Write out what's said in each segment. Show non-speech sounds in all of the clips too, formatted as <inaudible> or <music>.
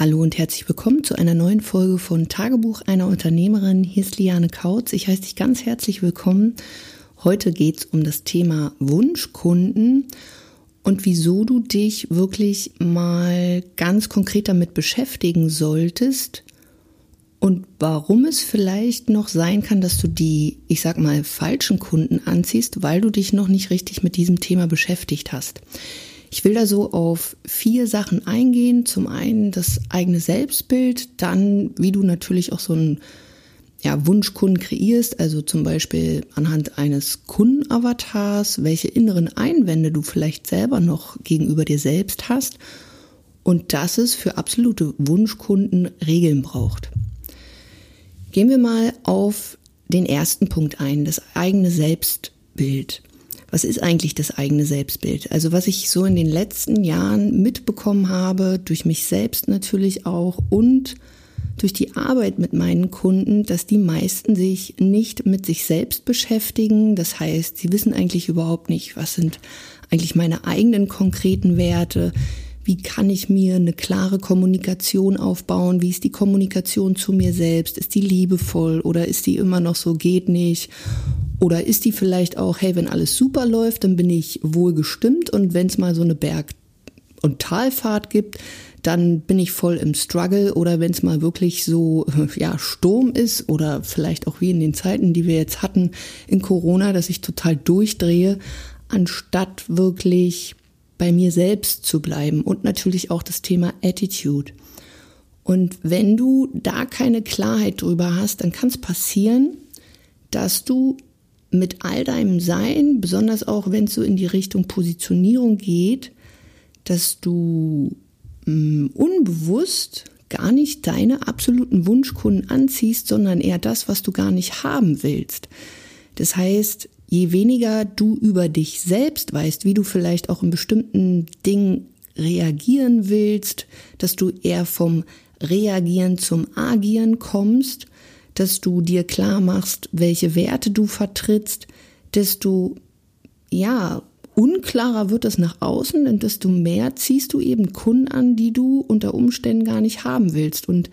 Hallo und herzlich willkommen zu einer neuen Folge von Tagebuch einer Unternehmerin. Hier ist Liane Kautz. Ich heiße dich ganz herzlich willkommen. Heute geht es um das Thema Wunschkunden und wieso du dich wirklich mal ganz konkret damit beschäftigen solltest und warum es vielleicht noch sein kann, dass du die, ich sag mal, falschen Kunden anziehst, weil du dich noch nicht richtig mit diesem Thema beschäftigt hast. Ich will da so auf vier Sachen eingehen. Zum einen das eigene Selbstbild, dann wie du natürlich auch so einen ja, Wunschkunden kreierst, also zum Beispiel anhand eines Kundenavatars, welche inneren Einwände du vielleicht selber noch gegenüber dir selbst hast und dass es für absolute Wunschkunden Regeln braucht. Gehen wir mal auf den ersten Punkt ein, das eigene Selbstbild was ist eigentlich das eigene Selbstbild? Also was ich so in den letzten Jahren mitbekommen habe, durch mich selbst natürlich auch und durch die Arbeit mit meinen Kunden, dass die meisten sich nicht mit sich selbst beschäftigen. Das heißt, sie wissen eigentlich überhaupt nicht, was sind eigentlich meine eigenen konkreten Werte. Wie kann ich mir eine klare Kommunikation aufbauen? Wie ist die Kommunikation zu mir selbst? Ist die liebevoll oder ist die immer noch so geht nicht? Oder ist die vielleicht auch, hey, wenn alles super läuft, dann bin ich wohl gestimmt und wenn es mal so eine Berg- und Talfahrt gibt, dann bin ich voll im Struggle oder wenn es mal wirklich so <laughs> ja Sturm ist oder vielleicht auch wie in den Zeiten, die wir jetzt hatten in Corona, dass ich total durchdrehe, anstatt wirklich bei mir selbst zu bleiben und natürlich auch das Thema Attitude. Und wenn du da keine Klarheit drüber hast, dann kann es passieren, dass du mit all deinem Sein, besonders auch wenn es so in die Richtung Positionierung geht, dass du mh, mm, unbewusst gar nicht deine absoluten Wunschkunden anziehst, sondern eher das, was du gar nicht haben willst. Das heißt, je weniger du über dich selbst weißt, wie du vielleicht auch in bestimmten Dingen reagieren willst, dass du eher vom Reagieren zum Agieren kommst dass du dir klar machst, welche Werte du vertrittst, desto, ja, unklarer wird es nach außen und desto mehr ziehst du eben Kunden an, die du unter Umständen gar nicht haben willst. Und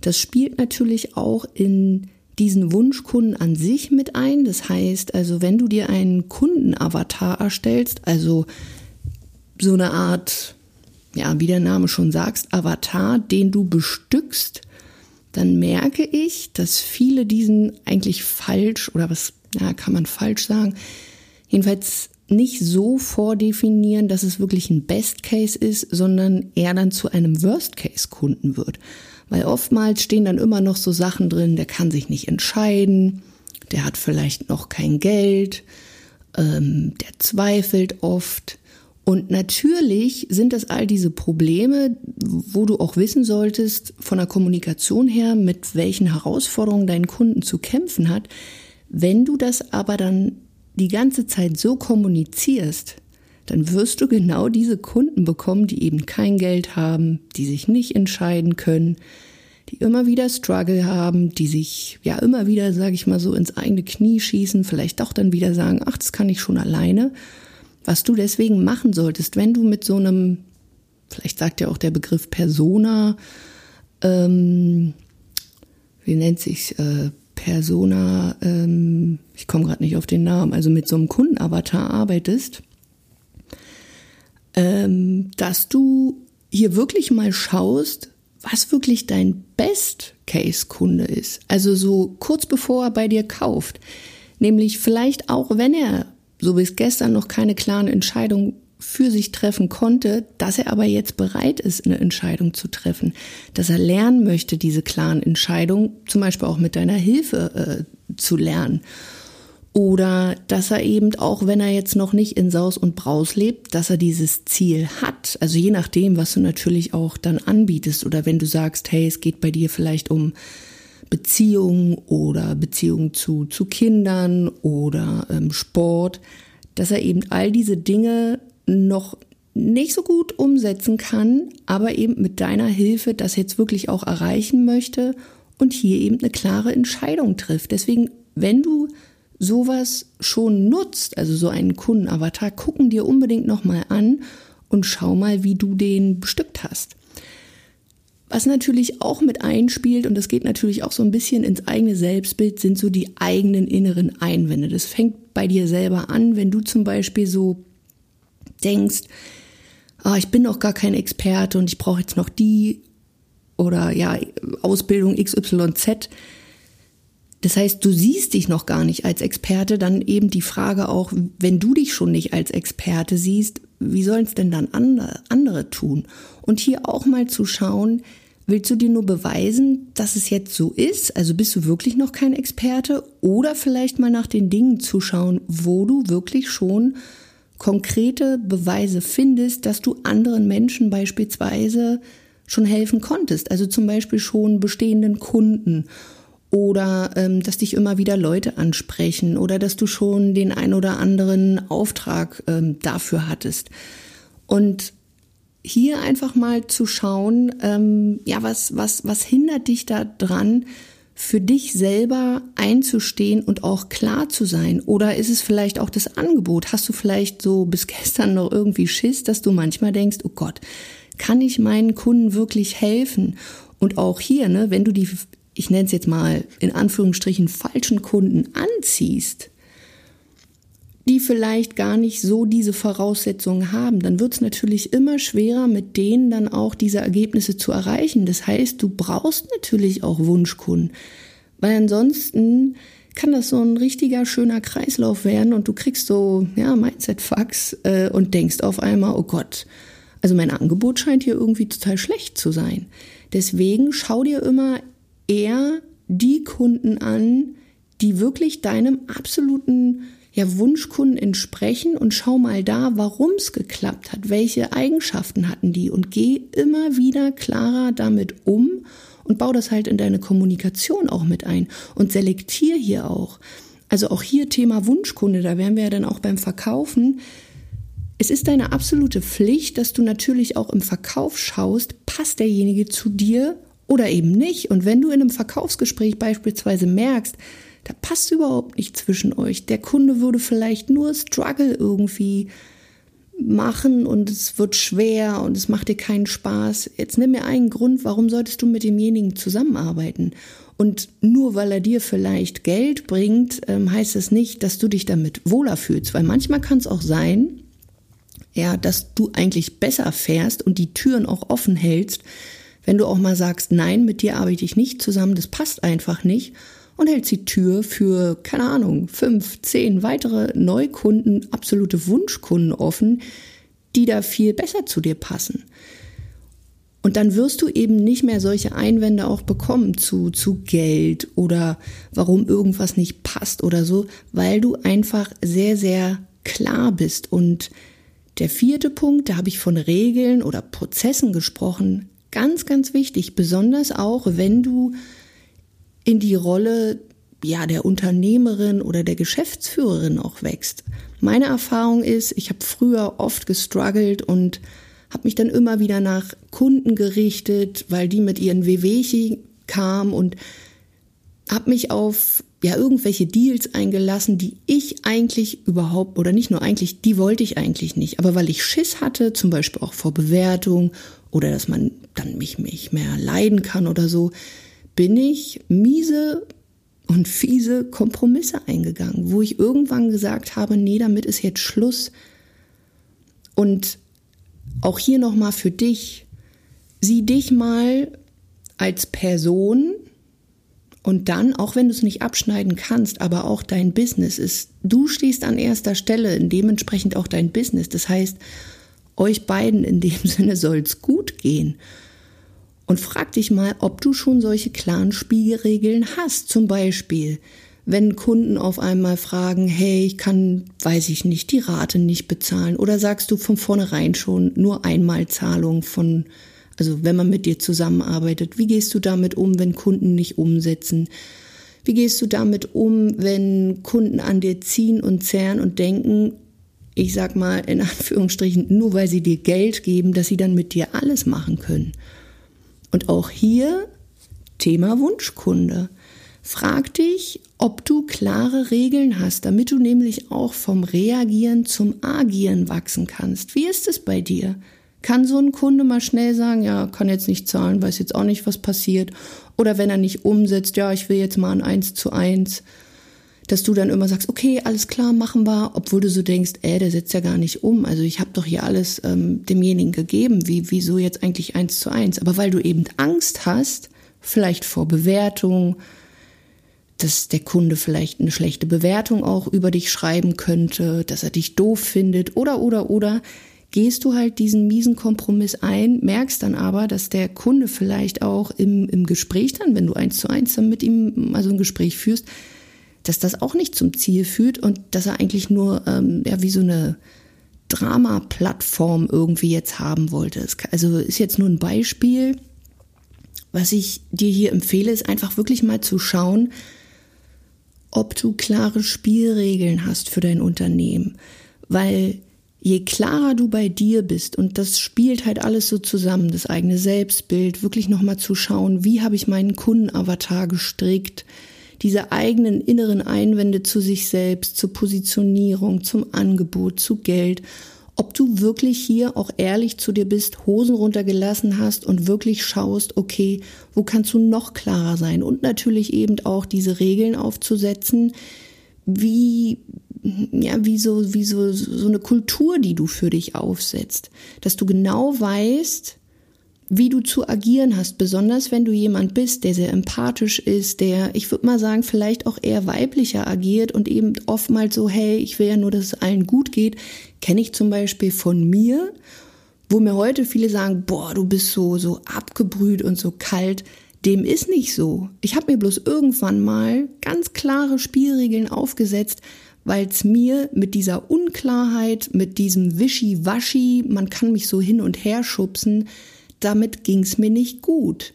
das spielt natürlich auch in diesen Wunschkunden an sich mit ein. Das heißt, also wenn du dir einen Kundenavatar erstellst, also so eine Art, ja, wie der Name schon sagst, Avatar, den du bestückst dann merke ich, dass viele diesen eigentlich falsch oder was ja, kann man falsch sagen, jedenfalls nicht so vordefinieren, dass es wirklich ein Best Case ist, sondern eher dann zu einem Worst Case Kunden wird. Weil oftmals stehen dann immer noch so Sachen drin, der kann sich nicht entscheiden, der hat vielleicht noch kein Geld, ähm, der zweifelt oft, und natürlich sind das all diese Probleme, wo du auch wissen solltest, von der Kommunikation her, mit welchen Herausforderungen dein Kunden zu kämpfen hat. Wenn du das aber dann die ganze Zeit so kommunizierst, dann wirst du genau diese Kunden bekommen, die eben kein Geld haben, die sich nicht entscheiden können, die immer wieder Struggle haben, die sich ja immer wieder, sage ich mal so, ins eigene Knie schießen, vielleicht doch dann wieder sagen, ach, das kann ich schon alleine. Was du deswegen machen solltest, wenn du mit so einem, vielleicht sagt ja auch der Begriff Persona, ähm, wie nennt sich äh, Persona, ähm, ich komme gerade nicht auf den Namen, also mit so einem Kundenavatar arbeitest, ähm, dass du hier wirklich mal schaust, was wirklich dein Best-Case-Kunde ist. Also so kurz bevor er bei dir kauft. Nämlich vielleicht auch, wenn er so bis gestern noch keine klaren Entscheidungen für sich treffen konnte, dass er aber jetzt bereit ist, eine Entscheidung zu treffen, dass er lernen möchte, diese klaren Entscheidungen, zum Beispiel auch mit deiner Hilfe äh, zu lernen. Oder dass er eben, auch wenn er jetzt noch nicht in Saus und Braus lebt, dass er dieses Ziel hat. Also je nachdem, was du natürlich auch dann anbietest. Oder wenn du sagst, hey, es geht bei dir vielleicht um Beziehungen oder Beziehungen zu, zu Kindern oder ähm, Sport, dass er eben all diese Dinge noch nicht so gut umsetzen kann, aber eben mit deiner Hilfe das jetzt wirklich auch erreichen möchte und hier eben eine klare Entscheidung trifft. Deswegen, wenn du sowas schon nutzt, also so einen Kundenavatar, gucken dir unbedingt nochmal an und schau mal, wie du den bestückt hast. Was natürlich auch mit einspielt, und das geht natürlich auch so ein bisschen ins eigene Selbstbild, sind so die eigenen inneren Einwände. Das fängt bei dir selber an, wenn du zum Beispiel so denkst, oh, ich bin noch gar kein Experte und ich brauche jetzt noch die oder ja, Ausbildung XYZ. Das heißt, du siehst dich noch gar nicht als Experte, dann eben die Frage auch, wenn du dich schon nicht als Experte siehst, wie sollen es denn dann andere, tun? Und hier auch mal zu schauen, Willst du dir nur beweisen, dass es jetzt so ist? Also bist du wirklich noch kein Experte? Oder vielleicht mal nach den Dingen zuschauen, wo du wirklich schon konkrete Beweise findest, dass du anderen Menschen beispielsweise schon helfen konntest. Also zum Beispiel schon bestehenden Kunden oder ähm, dass dich immer wieder Leute ansprechen oder dass du schon den ein oder anderen Auftrag ähm, dafür hattest. Und hier einfach mal zu schauen, ähm, ja, was, was, was hindert dich da dran, für dich selber einzustehen und auch klar zu sein? Oder ist es vielleicht auch das Angebot? Hast du vielleicht so bis <laughs> gestern noch irgendwie Schiss, dass du manchmal denkst, oh Gott, kann ich meinen Kunden wirklich helfen? Und auch hier, ne, wenn du die, ich nenne es jetzt mal in Anführungsstrichen, falschen Kunden anziehst, die vielleicht gar nicht so diese Voraussetzungen haben, dann wird es natürlich immer schwerer, mit denen dann auch diese Ergebnisse zu erreichen. Das heißt, du brauchst natürlich auch Wunschkunden, weil ansonsten kann das so ein richtiger schöner Kreislauf werden und du kriegst so ja Mindset-Fucks äh, und denkst auf einmal, oh Gott, also mein Angebot scheint hier irgendwie total schlecht zu sein. Deswegen schau dir immer eher die Kunden an, die wirklich deinem absoluten ja, Wunschkunden entsprechen und schau mal da, warum es geklappt hat, welche Eigenschaften hatten die und geh immer wieder klarer damit um und bau das halt in deine Kommunikation auch mit ein und selektier hier auch. Also auch hier Thema Wunschkunde, da wären wir ja dann auch beim Verkaufen. Es ist deine absolute Pflicht, dass du natürlich auch im Verkauf schaust, passt derjenige zu dir oder eben nicht. Und wenn du in einem Verkaufsgespräch beispielsweise merkst, da passt überhaupt nicht zwischen euch. Der Kunde würde vielleicht nur Struggle irgendwie machen und es wird schwer und es macht dir keinen Spaß. Jetzt nimm mir einen Grund, warum solltest du mit demjenigen zusammenarbeiten? Und nur weil er dir vielleicht Geld bringt, ähm, heißt es nicht, dass du dich damit wohler fühlst. Weil manchmal kann es auch sein, ja, dass du eigentlich besser fährst und die Türen auch offen hältst, wenn du auch mal sagst, nein, mit dir arbeite ich nicht zusammen, das passt einfach nicht und hält die Tür für, keine Ahnung, fünf, zehn weitere Neukunden, absolute Wunschkunden offen, die da viel besser zu dir passen. Und dann wirst du eben nicht mehr solche Einwände auch bekommen zu, zu Geld oder warum irgendwas nicht passt oder so, weil du einfach sehr, sehr klar bist. Und der vierte Punkt, da habe ich von Regeln oder Prozessen gesprochen. Ganz, ganz wichtig, besonders auch, wenn du in die Rolle ja der Unternehmerin oder der Geschäftsführerin auch wächst. Meine Erfahrung ist, ich habe früher oft gestruggelt und habe mich dann immer wieder nach Kunden gerichtet, weil die mit ihren Wehwehchen kamen und habe mich auf ja irgendwelche Deals eingelassen, die ich eigentlich überhaupt oder nicht nur eigentlich, die wollte ich eigentlich nicht, aber weil ich Schiss hatte, zum Beispiel auch vor Bewertung oder dass man dann mich nicht mehr leiden kann oder so, bin ich miese und fiese Kompromisse eingegangen, wo ich irgendwann gesagt habe, nee, damit ist jetzt Schluss. Und auch hier nochmal für dich, sieh dich mal als Person und dann, auch wenn du es nicht abschneiden kannst, aber auch dein Business ist, du stehst an erster Stelle, dementsprechend auch dein Business. Das heißt, euch beiden in dem <laughs> Sinne soll es gut gehen. Und frag dich mal, ob du schon solche klaren Spielregeln hast. Zum Beispiel, wenn Kunden auf einmal fragen, hey, ich kann, weiß ich nicht, die Rate nicht bezahlen. Oder sagst du von vornherein schon nur Einmalzahlung von, also wenn man mit dir zusammenarbeitet. Wie gehst du damit um, wenn Kunden nicht umsetzen? Wie gehst du damit um, wenn Kunden an dir ziehen und zerren und denken, ich sag mal in Anführungsstrichen, nur weil sie dir Geld geben, dass sie dann mit dir alles machen können? Und auch hier Thema Wunschkunde. Frag dich, ob du klare Regeln hast, damit du nämlich auch vom Reagieren zum Agieren wachsen kannst. Wie ist es bei dir? kann so ein Kunde mal schnell sagen, ja, kann jetzt nicht zahlen, weiß jetzt auch nicht, was passiert. Oder wenn er nicht umsetzt, ja, ich will jetzt mal ein Eins zu eins, dass du dann immer sagst, okay, alles klar, machen wir, obwohl du so denkst, ey, der setzt ja gar nicht um. Also ich habe doch hier alles ähm, demjenigen gegeben, wie wieso jetzt eigentlich eins zu eins. Aber weil du eben Angst hast, vielleicht vor Bewertung, dass der Kunde vielleicht eine schlechte Bewertung auch über dich schreiben könnte, dass er dich doof findet oder oder oder gehst du halt diesen miesen Kompromiss ein, merkst dann aber, dass der Kunde vielleicht auch im, im Gespräch dann, wenn du eins zu eins dann mit ihm mal so ein Gespräch führst, dass das auch nicht zum Ziel führt und dass er eigentlich nur ähm, ja wie so eine Drama-Plattform irgendwie jetzt haben wollte. Also ist jetzt nur ein Beispiel. Was ich dir hier empfehle, ist einfach wirklich mal zu schauen, ob du klare Spielregeln hast für dein Unternehmen. Weil je klarer du bei dir bist, und das spielt halt alles so zusammen, das eigene Selbstbild, wirklich nochmal zu schauen, wie habe ich meinen Kundenavatar gestrickt, diese eigenen inneren Einwände zu sich selbst, zur Positionierung, zum Angebot, zu Geld, ob du wirklich hier auch ehrlich zu dir bist, Hosen runtergelassen hast und wirklich schaust, okay, wo kannst du noch klarer sein und natürlich eben auch diese Regeln aufzusetzen, wie ja, wie so, wie so, so eine Kultur, die du für dich aufsetzt. Dass du genau weißt, wie du zu agieren hast, besonders wenn du jemand bist, der sehr empathisch ist, der, ich würde mal sagen, vielleicht auch eher weiblicher agiert und eben oftmals so, hey, ich will ja nur, dass es allen gut geht, kenne ich zum Beispiel von mir, wo mir heute viele sagen, boah, du bist so, so abgebrüht und so kalt. Dem ist nicht so. Ich habe mir bloß irgendwann mal ganz klare Spielregeln aufgesetzt, weil es mir mit dieser Unklarheit, mit diesem Wischi-Waschi, man kann mich so hin und her schubsen, damit ging es mir nicht gut.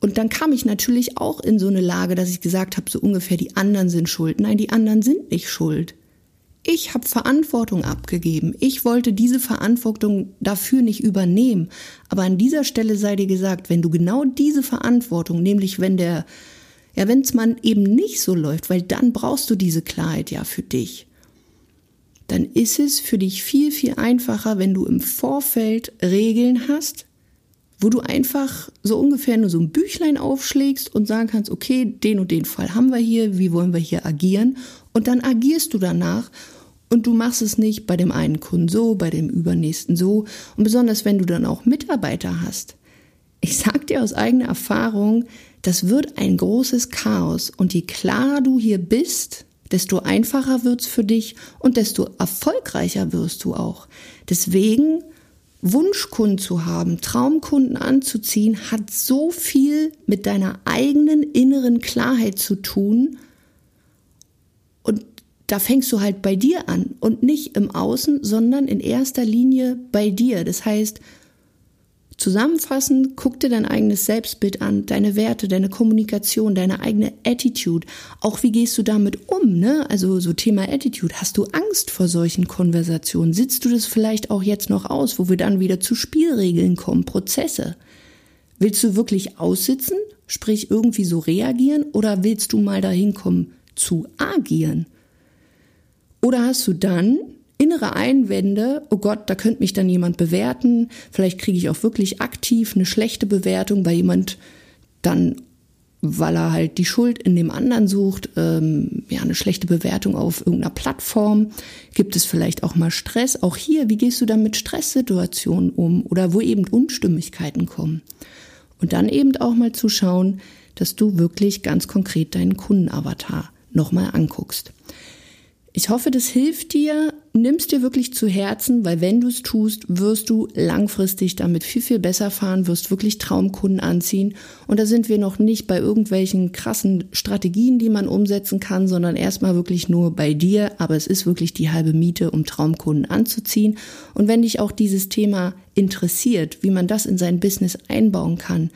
Und dann kam ich natürlich auch in so eine Lage, dass ich gesagt habe, so ungefähr, die anderen sind schuld. Nein, die anderen sind nicht schuld. Ich habe Verantwortung abgegeben. Ich wollte diese Verantwortung dafür nicht übernehmen. Aber an dieser Stelle sei dir gesagt, wenn du genau diese Verantwortung, nämlich wenn der, ja, wenn es man eben nicht so läuft, weil dann brauchst du diese Klarheit ja für dich, dann ist es für dich viel, viel einfacher, wenn du im Vorfeld Regeln hast, wo du einfach so ungefähr nur so ein Büchlein aufschlägst und sagen kannst, okay, den und den Fall haben wir hier, wie wollen wir hier agieren? Und dann agierst du danach und du machst es nicht bei dem einen Kunden so, bei dem übernächsten so. Und besonders wenn du dann auch Mitarbeiter hast. Ich sag dir aus eigener Erfahrung, das wird ein großes Chaos. Und je klarer du hier bist, desto einfacher wird's für dich und desto erfolgreicher wirst du auch. Deswegen Wunschkunden zu haben, Traumkunden anzuziehen, hat so viel mit deiner eigenen inneren Klarheit zu tun. Und da fängst du halt bei dir an und nicht im Außen, sondern in erster Linie bei dir. Das heißt, Zusammenfassend, guck dir dein eigenes Selbstbild an, deine Werte, deine Kommunikation, deine eigene Attitude. Auch wie gehst du damit um, ne? Also so Thema Attitude. Hast du Angst vor solchen Konversationen? Sitzt du das vielleicht auch jetzt noch aus, wo wir dann wieder zu Spielregeln kommen, Prozesse? Willst du wirklich aussitzen, sprich irgendwie so reagieren, oder willst du mal dahin kommen zu agieren? Oder hast du dann innere Einwände, oh Gott, da könnte mich dann jemand bewerten, vielleicht kriege ich auch wirklich aktiv eine schlechte Bewertung, weil jemand dann, weil er halt die Schuld in dem anderen sucht, ähm, ja, eine schlechte Bewertung auf irgendeiner Plattform. Gibt es vielleicht auch mal Stress? Auch hier, wie gehst du dann mit Stresssituationen um oder wo eben Unstimmigkeiten kommen? Und dann eben auch mal zu schauen, dass du wirklich ganz konkret deinen Kundenavatar nochmal anguckst. Ich hoffe, das hilft dir. Nimm's dir wirklich zu Herzen, weil wenn du es tust, wirst du langfristig damit viel, viel besser fahren, wirst wirklich Traumkunden anziehen. Und da sind wir noch nicht bei irgendwelchen krassen Strategien, die man umsetzen kann, sondern erstmal wirklich nur bei dir. Aber es ist wirklich die halbe Miete, um Traumkunden anzuziehen. Und wenn dich auch dieses Thema interessiert, wie man das in sein Business einbauen kann,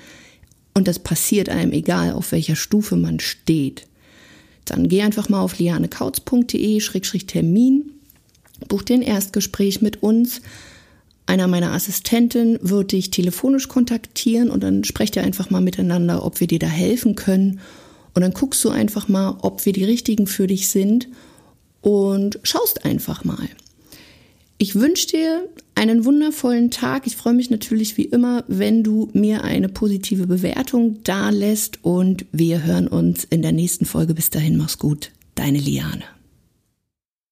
und das passiert einem egal, auf welcher Stufe man steht, dann geh einfach mal auf lianekautz.de-termin, buch dir ein Erstgespräch mit uns. Einer meiner Assistenten wird dich telefonisch kontaktieren und dann sprecht ihr einfach mal miteinander, ob wir dir da helfen können. Und dann guckst du einfach mal, ob wir die richtigen für dich sind und schaust einfach mal. Ich wünsche dir einen wundervollen Tag. Ich freue mich natürlich wie immer, wenn du mir eine positive Bewertung da lässt und wir hören uns in der nächsten Folge. Bis dahin, mach's gut. Deine Liane.